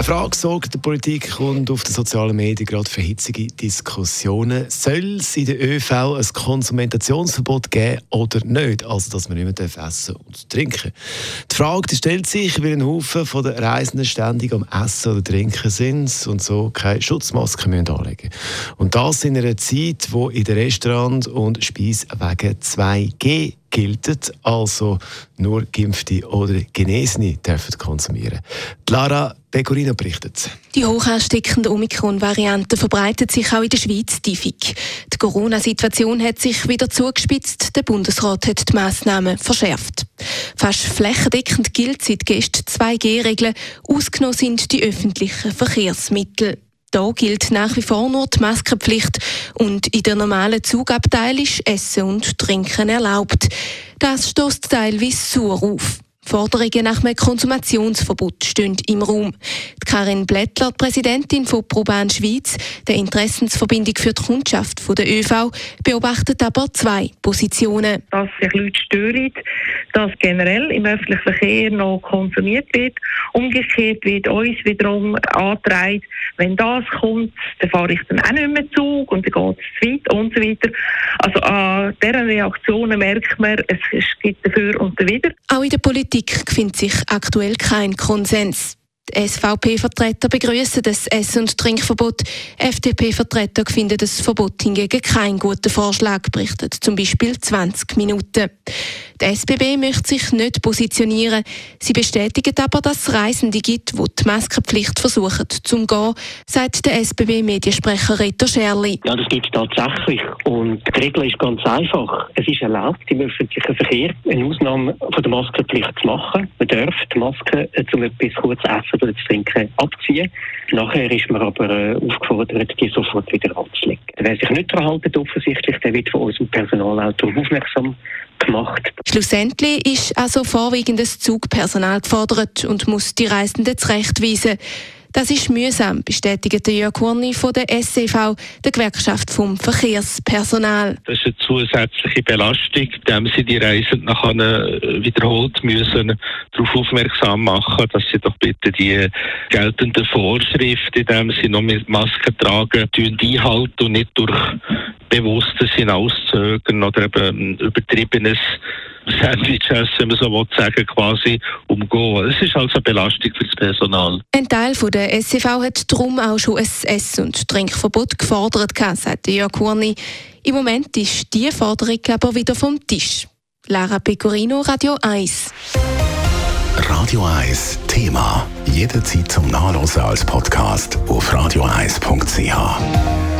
Eine Frage sorgt der Politik und auf den sozialen Medien gerade für hitzige Diskussionen. Soll es in der ÖV ein Konsumentationsverbot geben oder nicht? Also, dass man nicht mehr essen und trinken Die Frage die stellt sich, weil ein Haufen von den Reisenden ständig am Essen oder Trinken sind und so keine Schutzmaske müssen anlegen Und das in einer Zeit, wo in den Restaurants und Speiswegen 2G gilt, also nur Geimpfte oder Genesene dürfen konsumieren. Lara Pecorino berichtet. Die hoch ansteckende Omikron-Variante verbreitet sich auch in der Schweiz tiefig. Die Corona-Situation hat sich wieder zugespitzt. Der Bundesrat hat die Massnahmen verschärft. Fast flächendeckend gilt seit gestern 2G-Regeln. Ausgenommen sind die öffentlichen Verkehrsmittel. Da gilt nach wie vor nur die Maskenpflicht und in der normalen Zugabteil ist Essen und Trinken erlaubt. Das stößt teilweise sauer auf. Forderungen nach einem Konsumationsverbot stehen im Raum. Die Karin Blättler, Präsidentin von ProBahn Schweiz, der Interessensverbindung für die Kundschaft der ÖV, beobachtet aber zwei Positionen. Dass sich Leute stören, dass generell im öffentlichen Verkehr noch konsumiert wird. Umgekehrt wird uns wiederum angetragen, wenn das kommt, dann fahre ich dann auch nicht mehr Zug und dann geht es zu weit und so weiter. Also an deren Reaktionen merkt man, es gibt dafür und dawider. Auch in der Politik Politik findet sich aktuell kein Konsens. SVP-Vertreter begrüßen das Ess- und Trinkverbot. FDP-Vertreter finden das Verbot hingegen kein guter Vorschlag, berichtet zum Beispiel 20 Minuten. Die SBB möchte sich nicht positionieren. Sie bestätigt aber, dass es Reisende gibt, die die Maskenpflicht versuchen zu umgehen, sagt der SBB-Mediensprecher Reto Scherli. Ja, das gibt es tatsächlich. Und die Regel ist ganz einfach. Es ist erlaubt, im öffentlichen Verkehr eine Ausnahme von der Maskenpflicht zu machen. Man darf die Maske äh, zum etwas kurz essen oder zu trinken abziehen. Nachher ist man aber äh, aufgefordert, die sofort wieder anzulegen. Wer sich nicht daran hält, offensichtlich, der wird von unserem Personal auch darauf aufmerksam gemacht. Schlussendlich ist also vorwiegend das Zugpersonal gefordert und muss die Reisenden zurechtweisen. Das ist mühsam, bestätigt Jörg Kurni von der SCV, der Gewerkschaft vom Verkehrspersonal. Das ist eine zusätzliche Belastung, indem sie die Reisenden nachher äh, wiederholt müssen darauf aufmerksam machen, dass sie doch bitte die geltenden Vorschriften, indem sie noch mit Masken tragen, einhalten und nicht durch bewusstes Hinauszögern oder eben übertriebenes Sandwiches, wenn man so will sagen, quasi umgehen. Es ist also eine Belastung für das Personal. Ein Teil von der SCV hat darum auch schon ein Ess- und Trinkverbot gefordert, sagt Jörg Kurni. Im Moment ist diese Forderung aber wieder vom Tisch. Lara Pecorino, Radio 1. Radio 1 Thema. Jederzeit zum Nachlesen als Podcast auf radio1.ch.